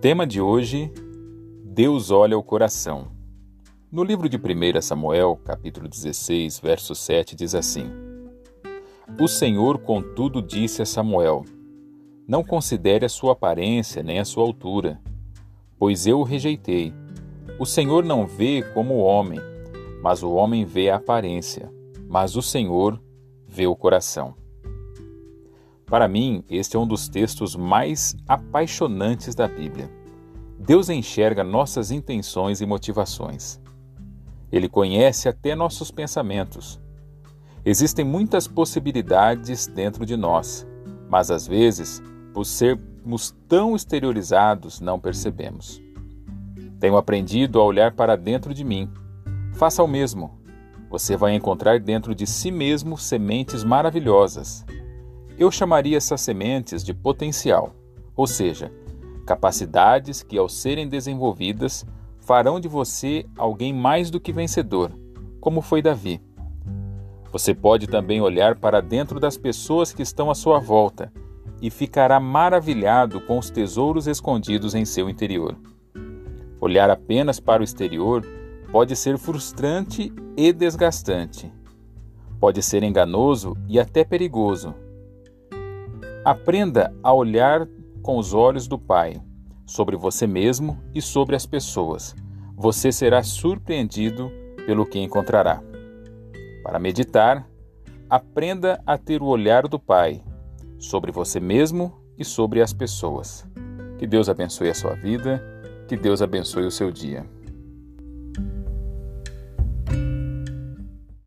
Tema de hoje: Deus olha o coração. No livro de 1 Samuel, capítulo 16, verso 7, diz assim: O Senhor, contudo, disse a Samuel: Não considere a sua aparência nem a sua altura, pois eu o rejeitei. O Senhor não vê como o homem, mas o homem vê a aparência, mas o Senhor vê o coração. Para mim, este é um dos textos mais apaixonantes da Bíblia. Deus enxerga nossas intenções e motivações. Ele conhece até nossos pensamentos. Existem muitas possibilidades dentro de nós, mas às vezes, por sermos tão exteriorizados, não percebemos. Tenho aprendido a olhar para dentro de mim. Faça o mesmo. Você vai encontrar dentro de si mesmo sementes maravilhosas eu chamaria essas sementes de potencial, ou seja, capacidades que, ao serem desenvolvidas, farão de você alguém mais do que vencedor, como foi Davi. Você pode também olhar para dentro das pessoas que estão à sua volta e ficará maravilhado com os tesouros escondidos em seu interior. Olhar apenas para o exterior pode ser frustrante e desgastante. Pode ser enganoso e até perigoso Aprenda a olhar com os olhos do Pai sobre você mesmo e sobre as pessoas. Você será surpreendido pelo que encontrará. Para meditar, aprenda a ter o olhar do Pai sobre você mesmo e sobre as pessoas. Que Deus abençoe a sua vida, que Deus abençoe o seu dia.